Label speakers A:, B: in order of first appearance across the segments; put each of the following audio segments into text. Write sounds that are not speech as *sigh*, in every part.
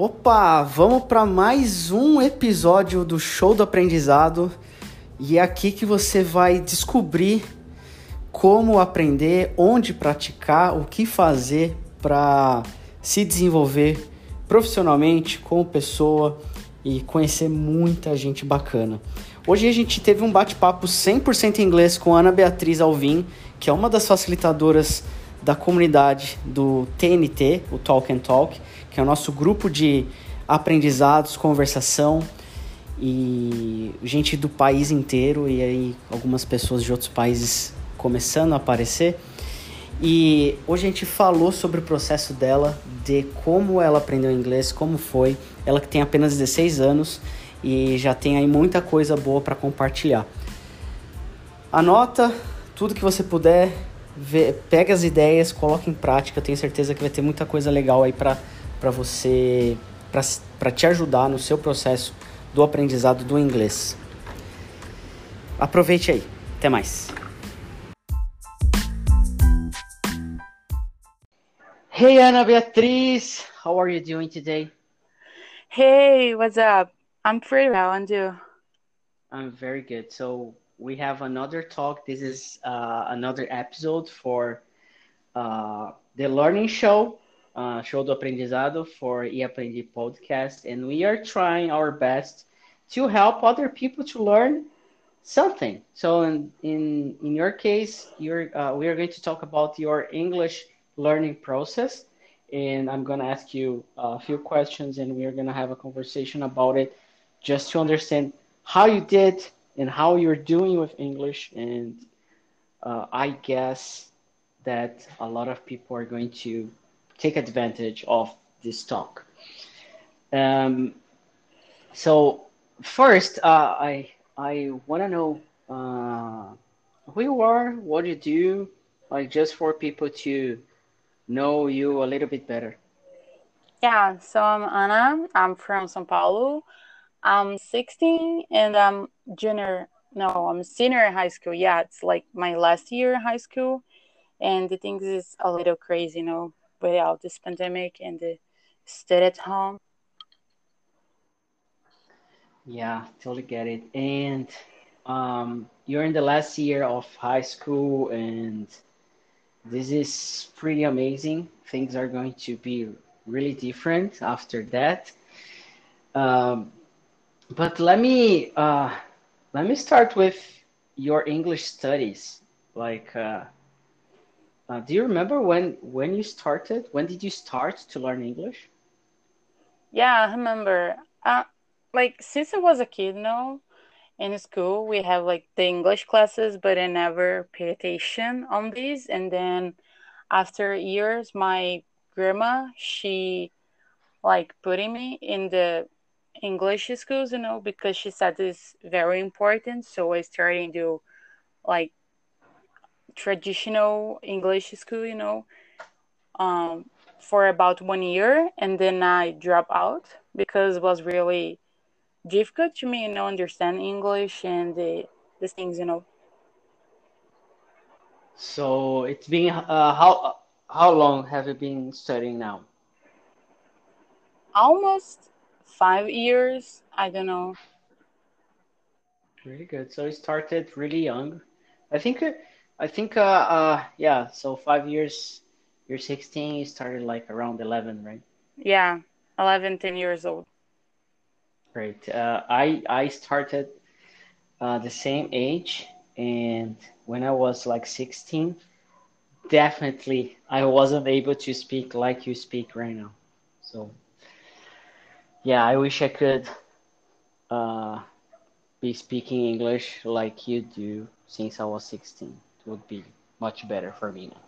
A: Opa, vamos para mais um episódio do Show do Aprendizado e é aqui que você vai descobrir como aprender, onde praticar, o que fazer para se desenvolver profissionalmente como pessoa e conhecer muita gente bacana. Hoje a gente teve um bate-papo 100% em inglês com Ana Beatriz Alvim, que é uma das facilitadoras da comunidade do TNT, o Talk and Talk, que é o nosso grupo de aprendizados, conversação e gente do país inteiro e aí algumas pessoas de outros países começando a aparecer. E hoje a gente falou sobre o processo dela, de como ela aprendeu inglês, como foi. Ela que tem apenas 16 anos e já tem aí muita coisa boa para compartilhar. Anota tudo que você puder, vê, pega as ideias, coloca em prática. tenho certeza que vai ter muita coisa legal aí para você, para te ajudar no seu processo do aprendizado do inglês. Aproveite aí. Até mais. Hey Ana Beatriz, how are you doing today?
B: Hey, what's up? I'm pretty well, and you?
A: I'm very good. So we have another talk. This is uh, another episode for uh, the learning show, uh, Show do Aprendizado for eAprendi podcast, and we are trying our best to help other people to learn something. So in in, in your case, you're uh, we are going to talk about your English learning process. And I'm going to ask you a few questions and we're going to have a conversation about it just to understand how you did and how you're doing with English. And uh, I guess that a lot of people are going to take advantage of this talk. Um, so first, uh, I I want to know uh, who you are, what you do, like just for people to know you a little bit better.
B: Yeah, so I'm Ana. I'm from São Paulo. I'm 16 and I'm junior. No, I'm senior in high school. Yeah, it's like my last year in high school. And the things is a little crazy, you know, without this pandemic and the stay at home.
A: Yeah, totally get it. And um, you're in the last year of high school and this is pretty amazing. Things are going to be really different after that. Um, but let me uh, let me start with your English studies. Like, uh, uh, do you remember when when you started? When did you start to learn English?
B: Yeah, I remember. Uh, like since I was a kid, no, in school we have like the english classes but i never paid attention on these and then after years my grandma she like putting me in the english schools you know because she said this very important so i started to like traditional english school you know um for about one year and then i drop out because it was really difficult to me, you know, understand English and the the things, you know.
A: So it's been uh, how how long have you been studying now?
B: Almost five years. I don't know.
A: Really good. So you started really young. I think I think uh, uh yeah. So five years. You're 16. You started like around 11, right?
B: Yeah, 11, 10 years old.
A: Great. Uh, I I started uh, the same age, and when I was like 16, definitely I wasn't able to speak like you speak right now. So yeah, I wish I could uh, be speaking English like you do since I was 16. Would be much better for me now.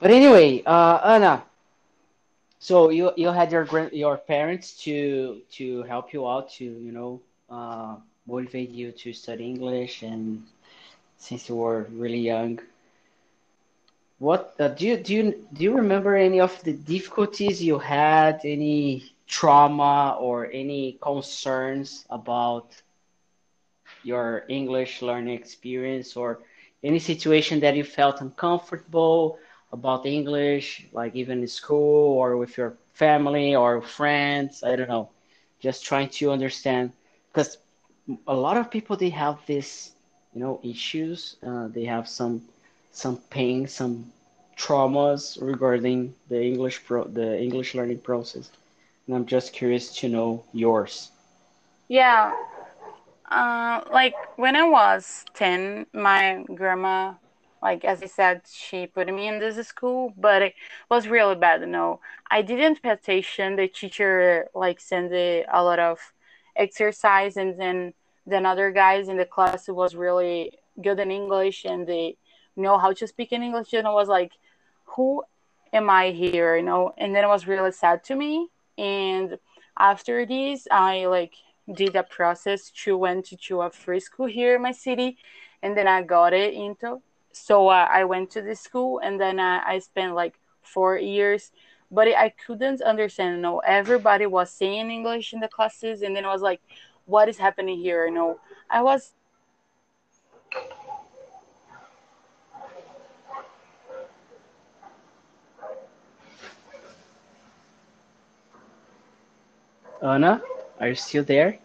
A: But anyway, uh, Anna, so you you had your your parents to to help you out to you know uh, motivate you to study English and since you were really young. What uh, do you do you do you remember any of the difficulties you had? Any trauma or any concerns about your English learning experience or any situation that you felt uncomfortable about English, like even in school or with your family or friends. I don't know. Just trying to understand because a lot of people they have this, you know, issues. Uh, they have some some pain, some traumas regarding the English pro the English learning process. And I'm just curious to know yours.
B: Yeah. Uh, like when I was 10, my grandma, like as I said, she put me in this school, but it was really bad. You know, I didn't pay attention. The teacher like sent a lot of exercise, and then then other guys in the class was really good in English and they know how to speak in English. And I was like, who am I here? You know, and then it was really sad to me. And after this, I like did a process to went to a free school here in my city, and then I got it into. So uh, I went to the school, and then uh, I spent like four years, but I couldn't understand. You know, everybody was saying English in the classes, and then I was like, "What is happening here?" You know, I was
A: Anna, are you still there?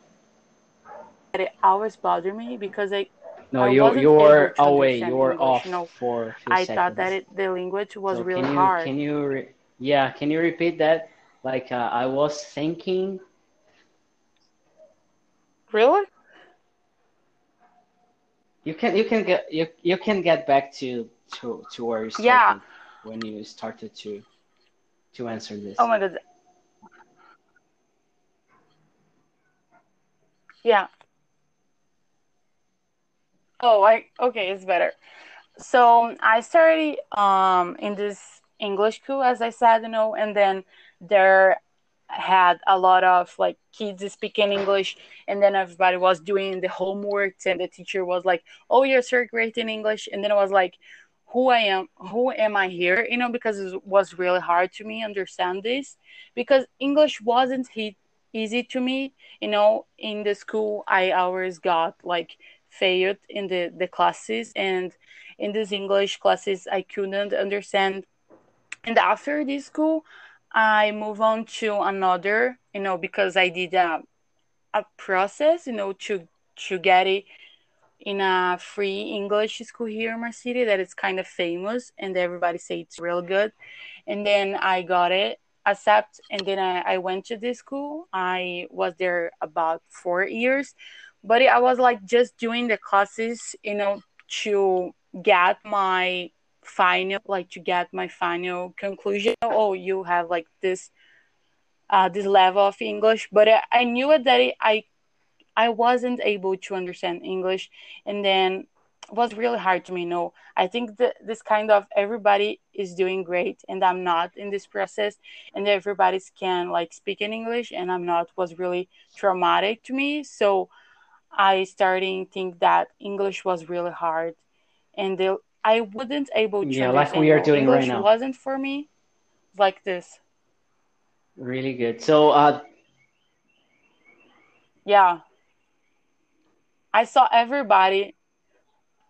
B: It always bothered me because I.
A: No,
B: I
A: you
B: able to
A: away. You're off
B: you know.
A: for a few
B: I
A: seconds.
B: thought that it, the language was
A: So
B: really
A: can you
B: hard.
A: can you re yeah, can you repeat that? Like uh, I was thinking,
B: Really?
A: you can you can get you you can get back to to to where you're
B: Yeah.
A: when you started to to answer this.
B: Oh my god. Yeah. Oh, I okay, it's better. So I started um in this English school, as I said, you know, and then there had a lot of like kids speaking English, and then everybody was doing the homeworks, and the teacher was like, "Oh, you're so great in English," and then I was like, "Who I am? Who am I here?" You know, because it was really hard to me understand this because English wasn't easy to me. You know, in the school, I always got like failed in the the classes and in these english classes i couldn't understand and after this school i move on to another you know because i did a, a process you know to to get it in a free english school here in my city that is kind of famous and everybody say it's real good and then i got it accept and then I, I went to this school i was there about four years but I was like just doing the classes, you know, to get my final, like to get my final conclusion. Oh, you have like this, uh, this level of English, but I, I knew that it, I, I wasn't able to understand English, and then was really hard to me. No, I think that this kind of everybody is doing great, and I'm not in this process, and everybody can like speak in English, and I'm not was really traumatic to me. So I starting think that English was really hard, and I wasn't able to
A: Yeah, like we are doing right
B: English
A: now.
B: wasn't for me like this.
A: Really good. So uh
B: Yeah, I saw everybody.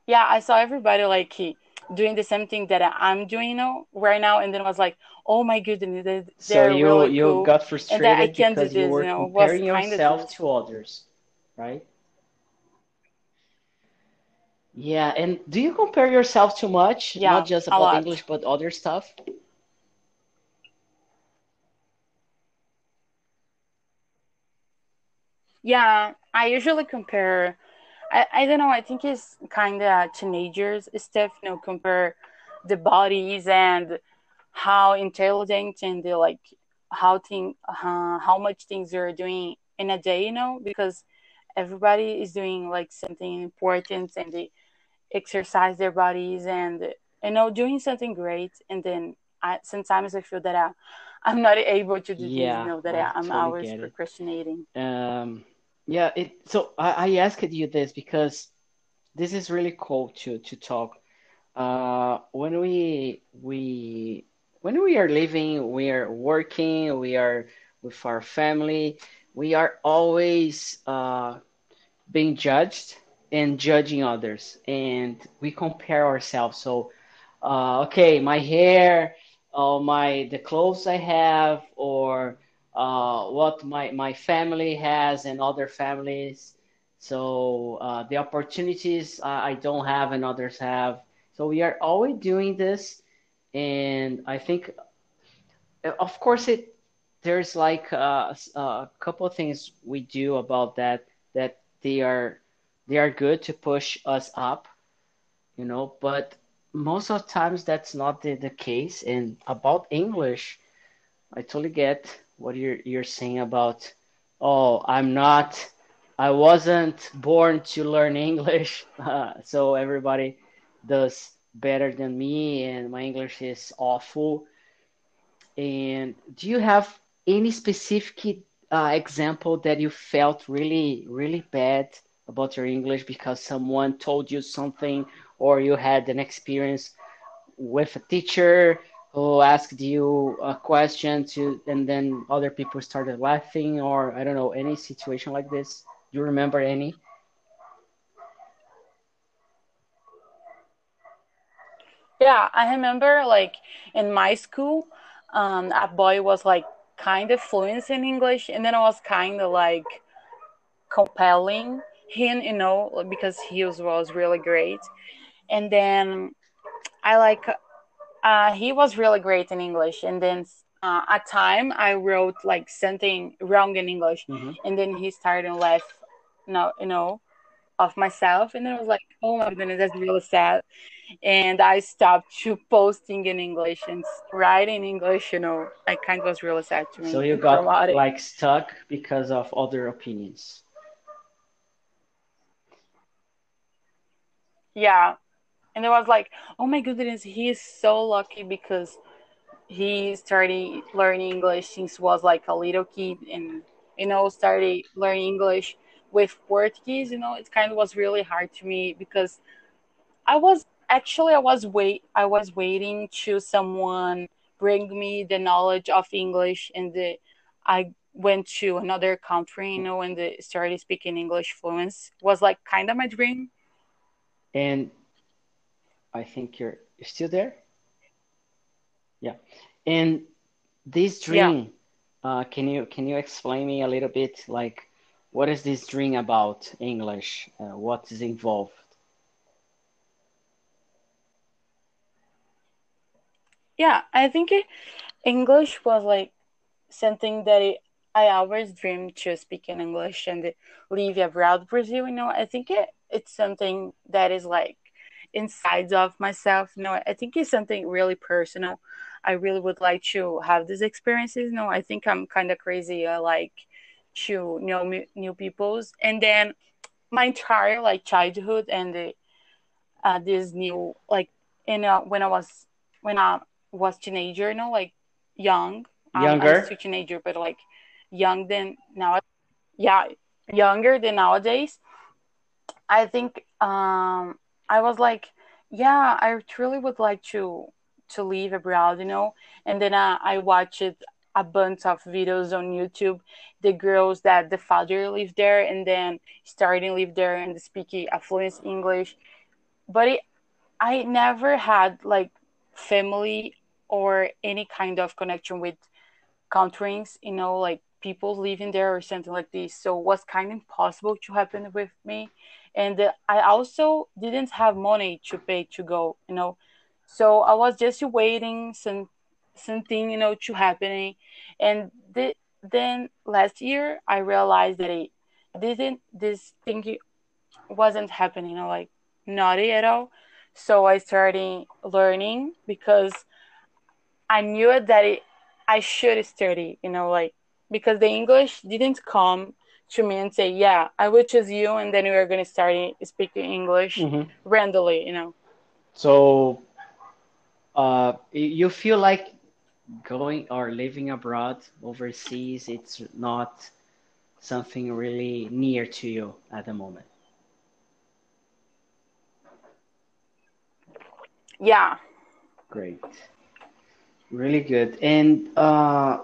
B: Yeah, I saw everybody like he- doing the same thing that I'm doing now right now, and then I was like, oh my goodness,
A: so you
B: really
A: you
B: cool,
A: got
B: and that I
A: frustrated
B: can't do
A: because you were
B: You know,
A: comparing yourself to others, right? Yeah, and do you compare yourself too much?
B: Yeah,
A: Not
B: just
A: about. English, but other stuff?
B: Yeah, I usually compare. I, I don't know. I think it's kind of teenagers stuff. You know, compare the bodies and how intelligent and the like how thing uh, how much things you're doing in a day. You know, because everybody is doing like something important and they exercise their bodies and you know doing something great. And then I sometimes I feel that I, I'm not able to do this. You know that
A: I
B: I, I'm
A: totally
B: always procrastinating.
A: Um, yeah, it so I, I asked you this because this is really cool to to talk. Uh, when we we when we are living, we are working, we are with our family, we are always uh being judged and judging others, and we compare ourselves. So uh, okay, my hair, my the clothes I have, or uh, what my my family has and other families. So uh, the opportunities I don't have and others have. So we are always doing this, and I think, of course, it there's like uh, a couple of things we do about that that they are they are good to push us up, you know, but most of times that's not the, the case. And about English, I totally get what you're you're saying about, oh, I'm not, I wasn't born to learn English, *laughs* uh, so everybody does better than me, and my English is awful. And do you have any specific uh, example that you felt really, really bad about your English because someone told you something or you had an experience with a teacher who asked you a question to and then other people started laughing or I don't know any situation like this? Do you remember any?
B: Yeah, I remember like in my school, um, a boy was like kind of fluent in English, and then I was kind of like compelling him, you know, because he was, was really great. And then I like, uh, he was really great in English. And then uh, at time I wrote like something wrong in English, mm-hmm. and then he started to laugh, no, you know, of myself, and then I was like, oh my goodness, that's really sad and I stopped *laughs* to posting in English and writing English. You know, I kind of was really sad to me.
A: So you got like stuck because of other opinions.
B: Yeah, and it was like, oh my goodness, he is so lucky because he started learning English since was like a little kid, and you know, started learning English with Portuguese. You know, it kind of was really hard to me because I was actually i was wait i was waiting to someone bring me the knowledge of english and the i went to another country you know and the started speaking english fluent was like kind of my dream
A: and i think you're you're still there? Yeah. And this dream yeah. uh, can you can you explain me a little bit like what is this dream about english? Uh, what is involved?
B: Yeah i think it, english was like something that it, i always dreamed to speak in english and live abroad brazil you know? I think it, it's something that is like inside of myself you know i think it's something really personal i really would like to have these experiences you know i think i'm kind of crazy i like to know new peoples and then my entire like childhood and the, uh, this new like you know when i was when i was teenager, you know, like young.
A: Younger.
B: Um, I was a teenager, but like young than now. Yeah, younger than nowadays. I think um, I was like, yeah, I truly would like to to live abroad, you know. And then uh, I watched a bunch of videos on YouTube, the girls that the father lived there and then starting live there and speaking fluent English. But it, I never had like family or any kind of connection with countries, you know, like people living there or something like this. So it was kind of impossible to happen with me. And I also didn't have money to pay to go, you know. So I was just waiting some something, you know, to happening. And the, then last year I realized that it didn't this thing wasn't happening, you know, like naughty at all. So I started learning because I knew that it, I should study, you know, like because the English didn't come to me and say, "Yeah, I will choose you," and then we are going to start speaking English mm-hmm. randomly, you know.
A: So, uh, you feel like going or living abroad overseas? It's not something really near to you at the moment.
B: Yeah.
A: Great. Really good. And uh,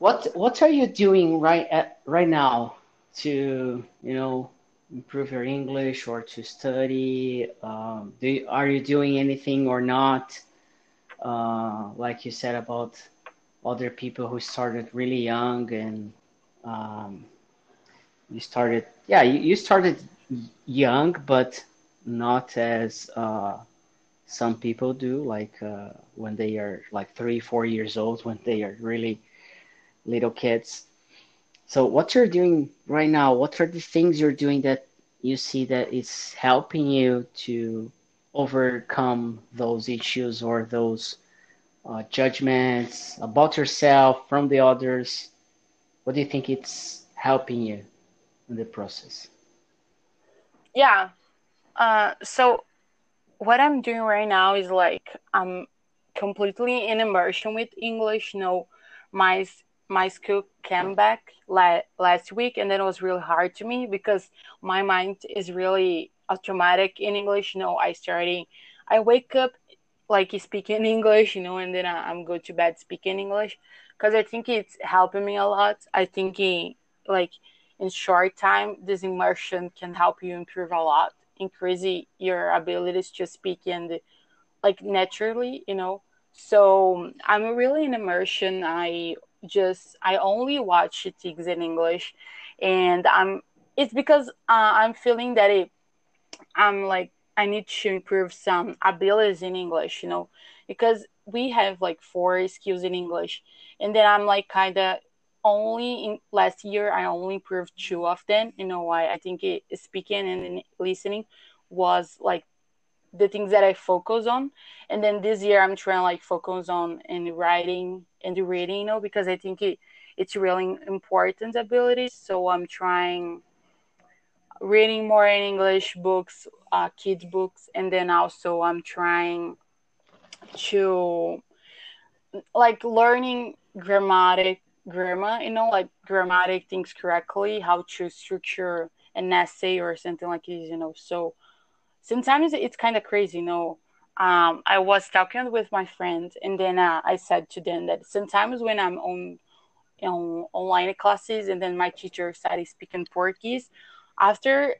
A: what what are you doing right at right now to you know improve your English or to study? Um, do are you doing anything or not? Uh, like you said about other people who started really young and um, you started, yeah, you, you started young, but not as uh, some people do, like uh, when they are like three, four years old, when they are really little kids. So what you're doing right now, what are the things you're doing that you see that is helping you to overcome those issues or those uh, judgments about yourself from the others? What do you think it's helping you in the process?
B: Yeah. Uh, so what I'm doing right now is like I'm completely in immersion with English. You know, my my school came back la- last week and then it was really hard to me because my mind is really automatic in english. You know i starting i wake up like speaking *laughs* english you know and then I, am go to bed speaking english. Because i think it's helping me a lot. I think like in short time this immersion can help you improve a lot increase your abilities to speak and like naturally you know. So i'm really in immersion. I just I only watch things in English, and I'm it's because uh, I'm feeling that it I'm like I need to improve some abilities in English, you know, because we have like four skills in English, and then I'm like kind of only in last year I only improved two of them. You know why? I think it, speaking and listening was like the things that I focus on. And then this year I'm trying like focus on in writing and reading, you know, because I think it it's really important abilities. So I'm trying reading more in English books, uh, kids books, and then also I'm trying to like learning grammatic grammar, you know, like grammatic things correctly, how to structure an essay or something like this, you know. So sometimes it's kind of crazy, you know. Um, I was talking with my friends, and then uh, I said to them that sometimes when I'm on, on online classes, and then my teacher started speaking Portuguese, after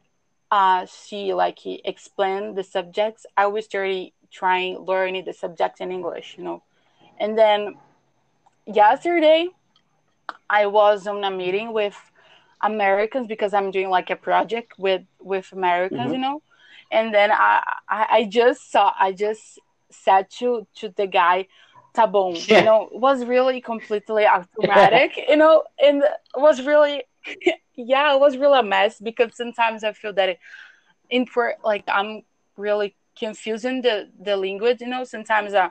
B: uh, she like he explained the subjects, I was started trying learning the subjects in English, you know. And then yesterday, I was on a meeting with Americans because I'm doing like a project with with Americans, mm-hmm. you know and then I, I, I just saw I just said to to the guy tá bom yeah. you know was really completely *laughs* automatic you know and was really *laughs* yeah it was really a mess because sometimes I feel that it, in for like I'm really confusing the the language you know sometimes I, uh,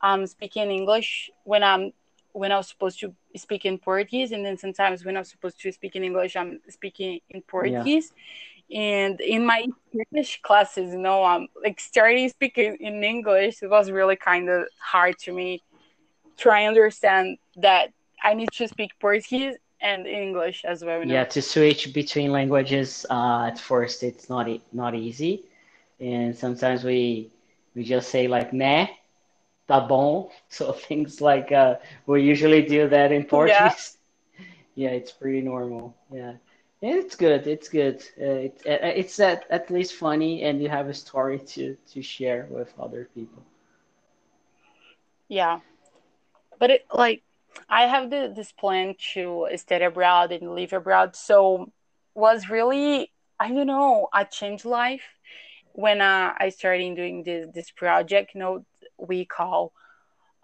B: I'm speaking English when I'm when I was supposed to speak in Portuguese, and then sometimes when I was supposed to speak in English, I'm speaking in Portuguese. Yeah and in my English classes, you know, I'm like starting speaking in English. It was really kind of hard to me try and understand that I need to speak Portuguese and English as well.
A: You know? Yeah, to switch between languages uh, at first it's not not easy, and sometimes we we just say like "né," tá bom. *laughs* So things like uh, we usually do that in Portuguese. Yeah. *laughs* yeah, it's pretty normal. Yeah. It's good. It's good. Uh, it, uh, it's at, at least funny, and you have a story to to share with other people.
B: Yeah, but it like I have the, this plan to study abroad and live abroad, so was really I don't know a change life when uh, I started doing this this project. Know, we call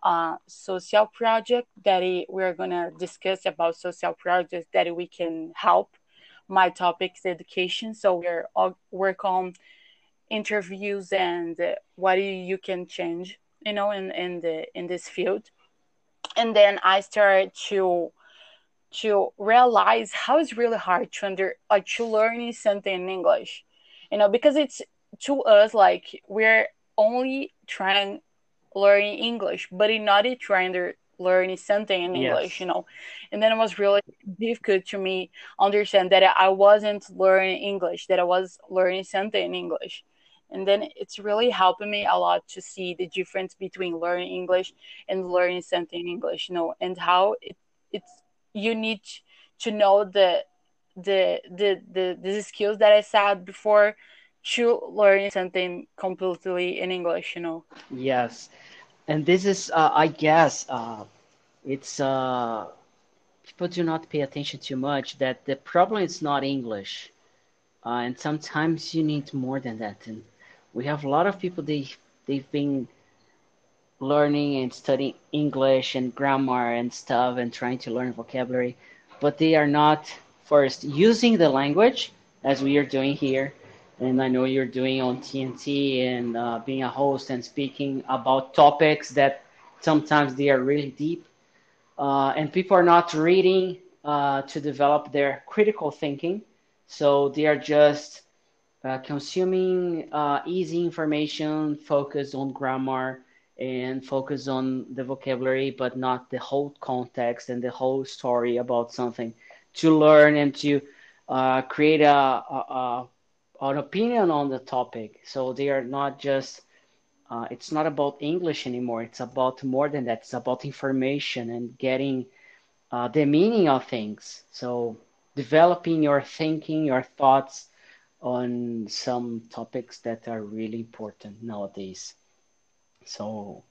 B: uh, social project that we're gonna discuss about social projects that we can help my topic is education. So we're all work on interviews and uh, what you can change, you know, in in the in this field. And then I started to to realize how it's really hard to under to learn something in English, you know, because it's to us like we're only trying learning English, but in not trying to learning something in English, yes. you know. And then it was really difficult to me understand that I wasn't learning English, that I was learning something in English. And then it's really helping me a lot to see the difference between learning English and learning something in English, you know, and how it, it's you need to know the the the the the skills that I said before to learn something completely in English, you know.
A: Yes, and this is, uh, I guess, uh, it's uh, people do not pay attention too much that the problem is not English, uh, and sometimes you need more than that. And we have a lot of people they they've been learning and studying English and grammar and stuff and trying to learn vocabulary, but they are not first using the language as we are doing here. And I know you're doing on TNT and uh, being a host and speaking about topics that sometimes they are really deep. Uh, and people are not reading uh, to develop their critical thinking. So they are just uh, consuming uh, easy information, focus on grammar and focus on the vocabulary, but not the whole context and the whole story about something to learn and to uh, create a, a, a, an opinion on the topic. So they are not just. Uh, it's not about English anymore. It's about more than that. It's about information and getting uh, the meaning of things. So developing your thinking, your thoughts on some topics that are really important nowadays. So,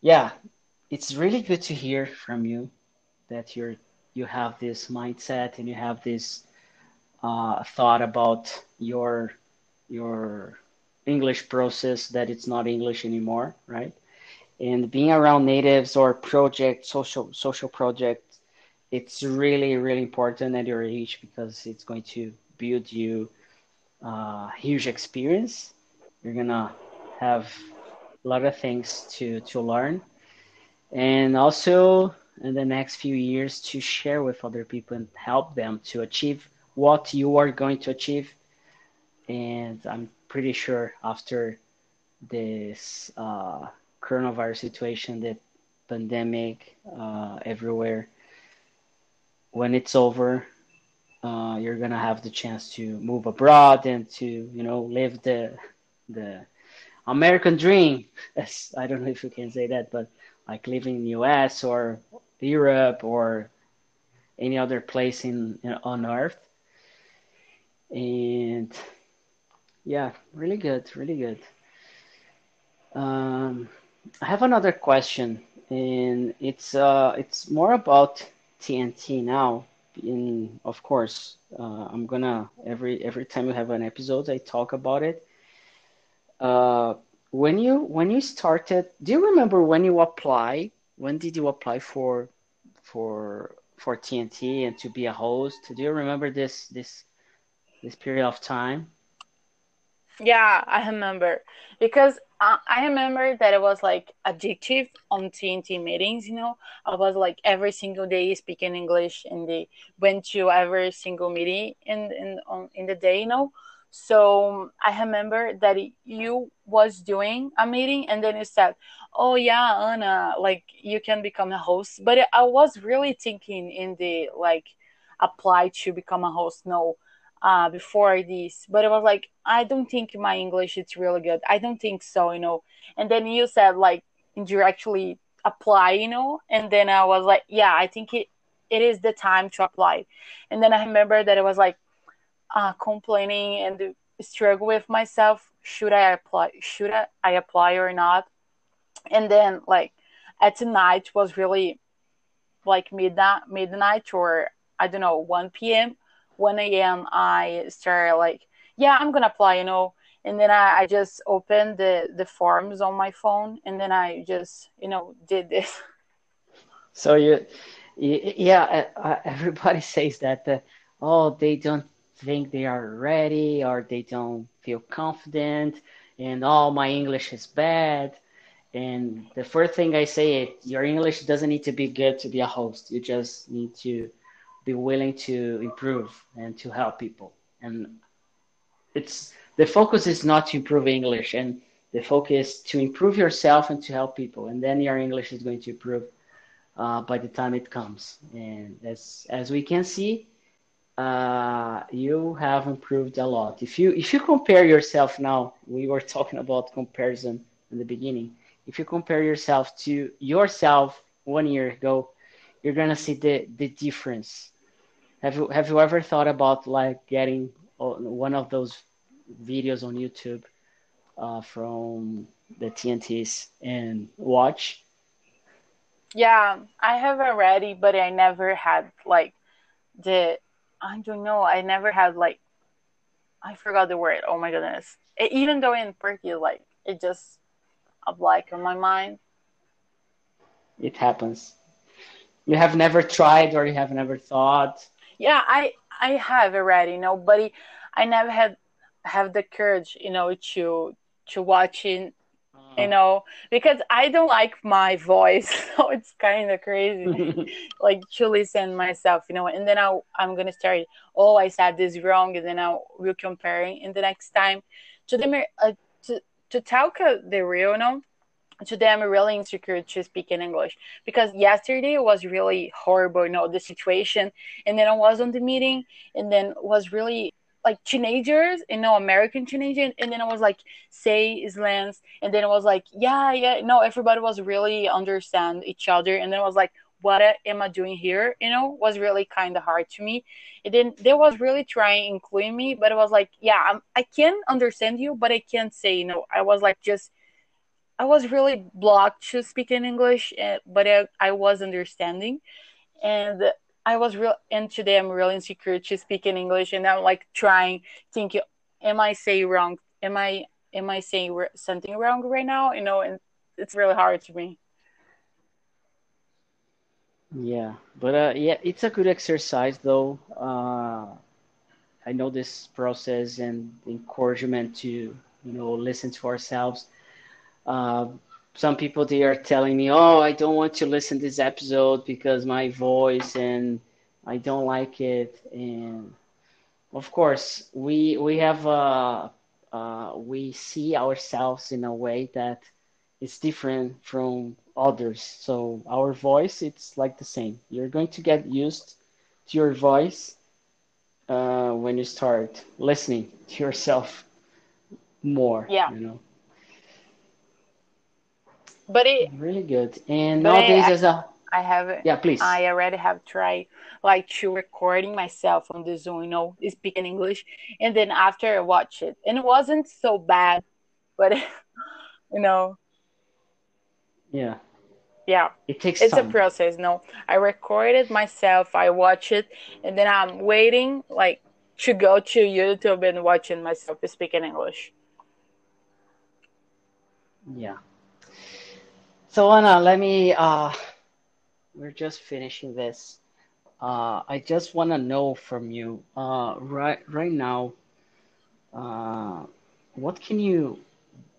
A: yeah, it's really good to hear from you that you're you have this mindset and you have this uh, thought about your your English process that it's not English anymore, right? And being around natives or project social social projects, it's really really important at your age because it's going to build you a uh, huge experience. You're gonna have a lot of things to to learn and also in the next few years to share with other people and help them to achieve what you are going to achieve and i'm pretty sure after this uh, coronavirus situation the pandemic uh, everywhere when it's over uh, you're gonna have the chance to move abroad and to you know live the the American dream. *laughs* I don't know if you can say that, but like living in the US or Europe or any other place in, in on earth. And yeah, really good, really good. Um, I have another question, and it's uh, it's more about TNT now. In of course, uh, I'm gonna every every time we have an episode, I talk about it uh, when you when you started, do you remember when you apply? When did you apply for for for TNT and to be a host? Do you remember this this this period of time?
B: Yeah, I remember because uh, I remember that it was like addictive on TNT meetings. You know, I was like every single day speaking English, and they went to every single meeting in in on in the day. You know, so I remember that you was doing a meeting and then you said, "Oh yeah, Anna, like you can become a host." But I was really thinking in the like apply to become a host. No, uh, before this, but it was like I don't think my English is really good. I don't think so, you know. And then you said like indirectly apply, you know. And then I was like, yeah, I think it it is the time to apply. And then I remember that it was like uh, complaining and struggle with myself should i apply should I, I apply or not and then like at night was really like midnight midnight or i don't know 1 p.m 1 a.m i started like yeah i'm gonna apply you know and then I, I just opened the the forms on my phone and then i just you know did this *laughs*
A: so you yeah uh, *laughs* everybody says that uh, oh they don't think they are ready or they don't feel confident and all oh, my English is bad. And the first thing I say is your English doesn't need to be good to be a host. You just need to be willing to improve and to help people. And it's the focus is not to improve English and the focus to improve yourself and to help people. And then your English is going to improve uh, by the time it comes. And as as we can see, uh, you have improved a lot. If you if you compare yourself now, we were *laughs* talking about comparison in the beginning. If you compare yourself to yourself one year ago, you're gonna see the the difference. Have you have you ever thought about like getting one of those videos on YouTube uh, from the TNTs and watch?
B: Yeah, I have already, but I never had like the I don't know. I never had like I forgot the word. Oh my goodness! It, even though in Turkey, like it just a blank on my mind.
A: It happens. You have never tried, or you have never thought.
B: Yeah, I I have already, you know, but I never had have the courage, you know, to to watch it you know because i don't like my voice *laughs* so it's kind of crazy *laughs* like to listen myself you know and then i i'm gonna start oh i said this wrong and then i will compare in the next time to them uh, to, to talk uh, the real you know to them really insecure to speak in english because yesterday was really horrible you know the situation and then i was on the meeting and then was really like teenagers, you know, American teenagers, and then I was like, say slangs, and then I was like, yeah, yeah, no, everybody was really understand each other, and then I was like, what am I doing here? You know, was really kind of hard to me. And then they was really trying including me, but it was like, yeah, I'm, I can understand you, but I can't say, you know, I was like just. I was really blocked to speak in English, eh, but I, I was understanding. And I was real and today I'm really insecure to speak in English and I'm like trying thinking am I saying wrong? Am I am I saying something wrong right now? You know and it's really hard to me.
A: Yeah but uh yeah it's a good exercise though. Uh I know this process and encouragement to you know listen to ourselves uh some people they are telling me, "Oh, I don't want to listen to this episode because my voice and I don't like it." And of course, we we have uh, uh, we see ourselves in a way that is different from others. So our voice, it's like the same. You're going to get used to your voice uh, when you start listening to yourself more.
B: Yeah.
A: You know
B: but it
A: really good. And nowadays, I, as a
B: I have
A: yeah, please.
B: I already have tried like to recording myself on the Zoom, you know, speaking English, and then after I watch it, and it wasn't so bad, but *laughs* you know,
A: yeah,
B: yeah,
A: it takes.
B: It's
A: time.
B: a process. No, I recorded myself. I watch it, and then I'm waiting like to go to YouTube and watching myself speaking English.
A: Yeah. So Anna, let me. Uh, we're just finishing this. Uh, I just want to know from you uh, right right now. Uh, what can you?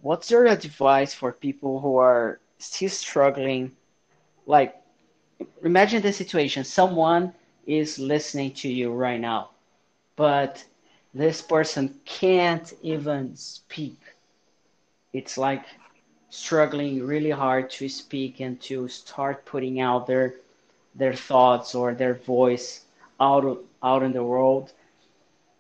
A: What's your advice for people who are still struggling? Like, imagine the situation: someone is listening to you right now, but this person can't even speak. It's like struggling really hard to speak and to start putting out their their thoughts or their voice out out in the world.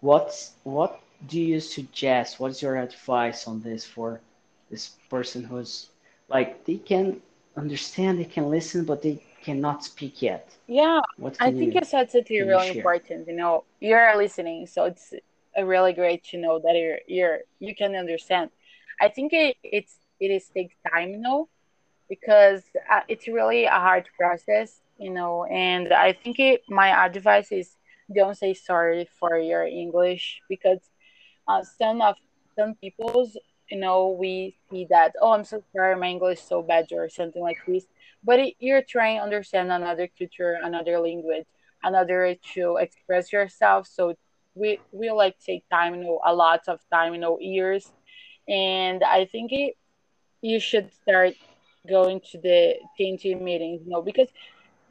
A: What's what do you suggest? What's your advice on this for this person who's like they can understand they can listen but they cannot speak yet?
B: Yeah i think you, you said something really important you know you're listening so it's uh, really great to know that you're you're you can understand. I think it, it's it is takes time, know, because uh, it's really a hard process, you know. And I think it, my advice is don't say sorry for your English because uh, some of some people's, you know, we see that oh, I'm so sorry, my English is so bad or something like this. But it, you're trying to understand another culture, another language, another to express yourself. So we we like take time, you know, a lot of time, you know, years. And I think it you should start going to the TNT meetings, you know, because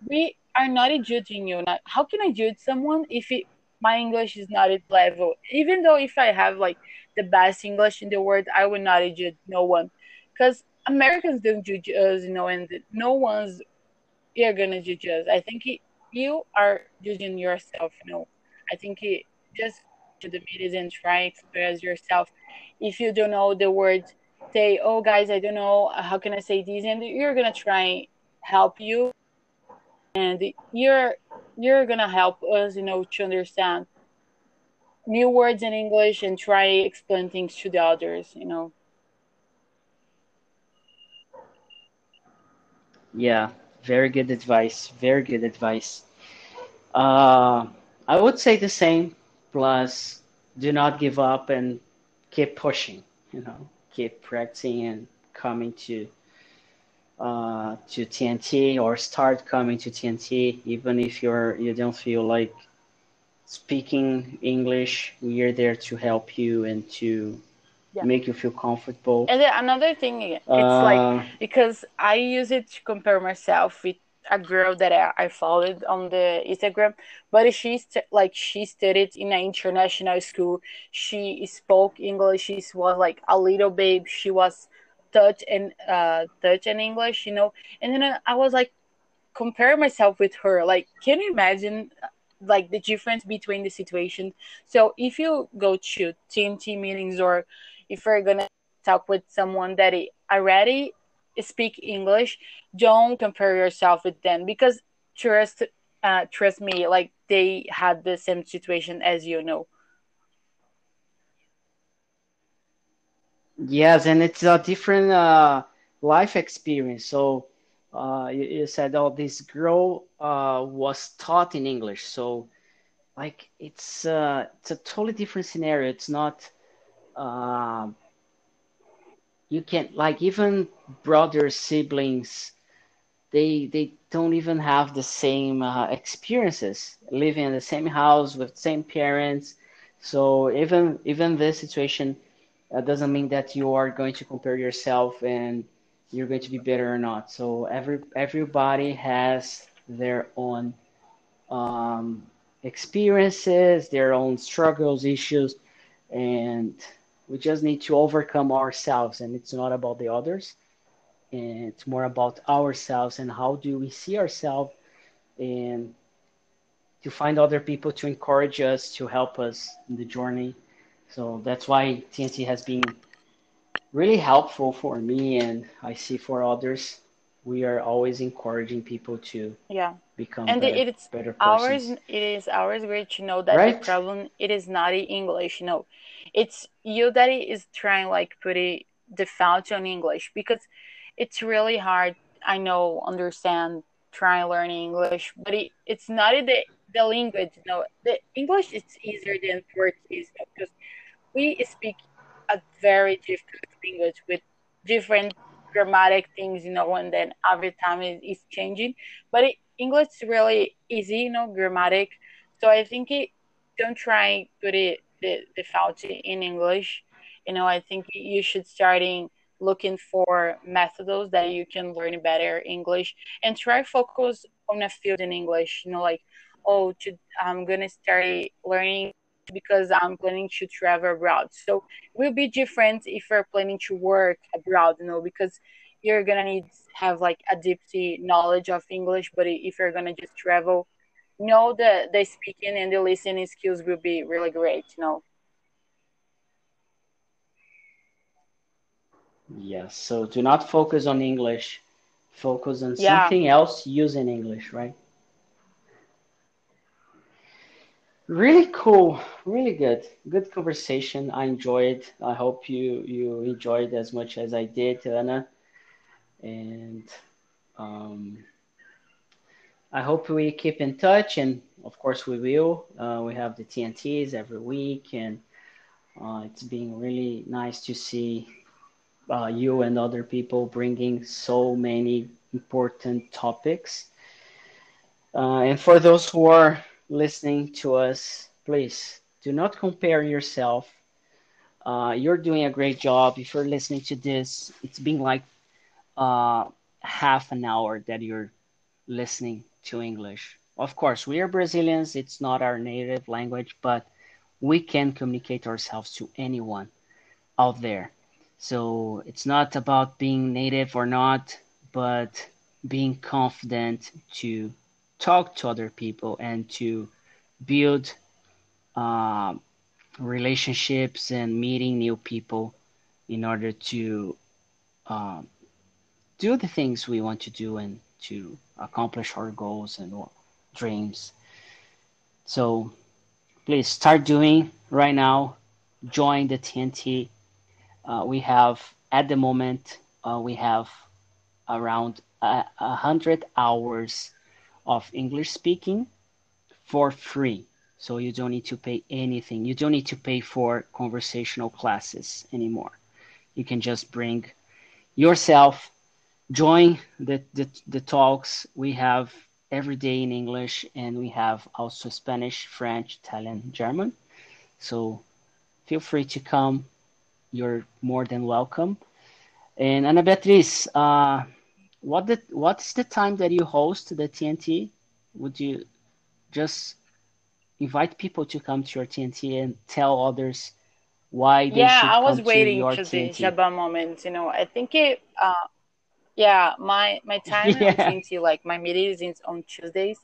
B: we are not judging you. Not how can I judge someone if it, my English is not at level? Even though if I have like the best English in the world, I would not judge no one, because Americans don't judge us, you know, and no one's you're gonna judge us. I think it, you are judging yourself. You know, I think it just to the meetings and try express yourself. If you don't know the words say, "Oh, guys, I don't know how can I say this," and you're gonna try help you, and you're you're gonna help us, you know, to understand new words in English and try explain things to the others, you know.
A: Yeah, very good advice. Very good advice. Uh, I would say the same. Plus, do not give up and keep pushing. You know, keep practicing and coming to uh, to TNT or start coming to TNT, even if you're you don't feel like speaking English. We are there to help you and to
B: Yeah.
A: make you feel comfortable.
B: And another thing, it's
A: Uh,
B: like because I use it to compare myself with a girl that I, I followed on the Instagram, but she's like she studied in an international school. She spoke English. She was like a little babe. She was touch and uh touch in English, you know. And then I was like compare myself with her. Like, can you imagine like the difference between the situation? So if you go to TNT meetings or if you're gonna talk with someone that already speak English, don't compare yourself with them because trust uh trust me, like they had the same situation as you know.
A: Yes, and it's a different uh, life experience. So uh, you, you said, oh, this girl uh, was taught in English. So like it's uh, it's a totally different scenario. It's not uh, you can't like even brothers, siblings, they they don't even have the same uh, experiences living in the same house with same parents. So even even this situation uh, doesn't mean that you are going to compare yourself and you're going to be better or not. So every everybody has their own um, experiences, their own struggles, issues, and we just need to overcome ourselves. And it's not about the others, and it's more about ourselves and how do we see ourselves and to find other people to encourage us, to help us in the journey. So that's why TNT has been really helpful for me and I see for others. We are always encouraging people to
B: Yeah.
A: become
B: and
A: better,
B: it's
A: better
B: ours it is ours great to know that the problem it is not in english you know it's you that is trying like put it the fount on english because it's really hard i know understand try learning english but it, it's not in the the language no. The english is easier than portuguese because we speak a very different language with different grammatic things, you know, and then every time it is changing. But it, English is really easy, you know, grammatic. So I think it don't try put it the the faculty in English. You know, I think you should starting looking for methods that you can learn better English and try focus on a field in English. You know, like oh, to, I'm gonna start learning because I'm planning to travel abroad. So it will be different if you're planning to work abroad, you know, because you're gonna need have like a deep knowledge of English. But if you're gonna just travel, know the the speaking and the listening skills will be really great, you know.
A: Yes. So do not focus on English. Focus on
B: Yeah,
A: something else using English, right? Really cool. Really good. Good conversation. I enjoyed. I hope you you enjoyed as much as I did, Ana. And um, I hope we keep in touch, and of course we will. Uh, we have the TNTs every week, and uh, it's been really nice to see uh, you and other people bringing so many important topics. Uh, and for those who are listening to us, please do not compare yourself. Uh, you're doing a great job. If you're listening to this, it's been like uh, half an hour that you're listening to English. Of course, we are Brazilians, it's not our native language, but we can communicate ourselves to anyone out there. So it's not about being native or not, but being confident to talk to other people and to build uh, relationships and meeting new people in order to um, do the things we want to do and to accomplish our goals and dreams. So please start doing right now. Join the TNT. Uh, we have at the moment uh, we have around a, hundred hours of English speaking for free. So you don't need to pay anything. You don't need to pay for conversational classes anymore. You can just bring yourself, join the, the, the talks we have every day in English, and we have also Spanish, French, Italian, German. So feel free to come. You're more than welcome. And Ana Beatriz, uh, what the what's the time that you host the TNT? Would you just invite people to come to your TNT and tell others why they
B: yeah,
A: should
B: I was
A: come
B: waiting
A: to your
B: the? Jabba moment. You know, I think it. Uh, yeah, my my time on *laughs* TNT, like my meeting is in, on Tuesdays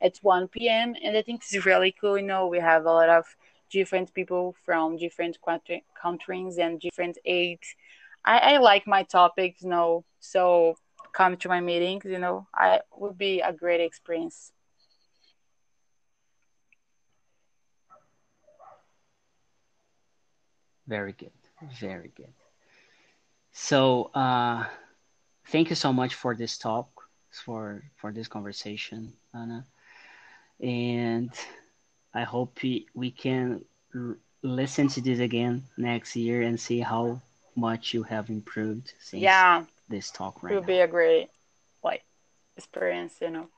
B: at 1 p.m. And I think it's really cool. You know, we have a lot of different people from different countries and different age. I, I like my topics, you know, so come to my meetings, you know, I would be a great experience.
A: very good, very good. So, uh, thank you so much for this talk, for for this conversation, Ana, and I hope we, we can r- listen to this again next year and see how much you have improved since
B: Yeah,
A: this talk
B: it
A: right
B: would
A: now.
B: be a great like experience, you know.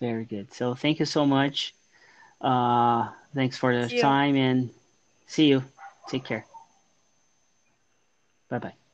A: Very good. So, thank you so much. Uh, thanks for the
B: See you.
A: time and see you. Take care. Bye bye.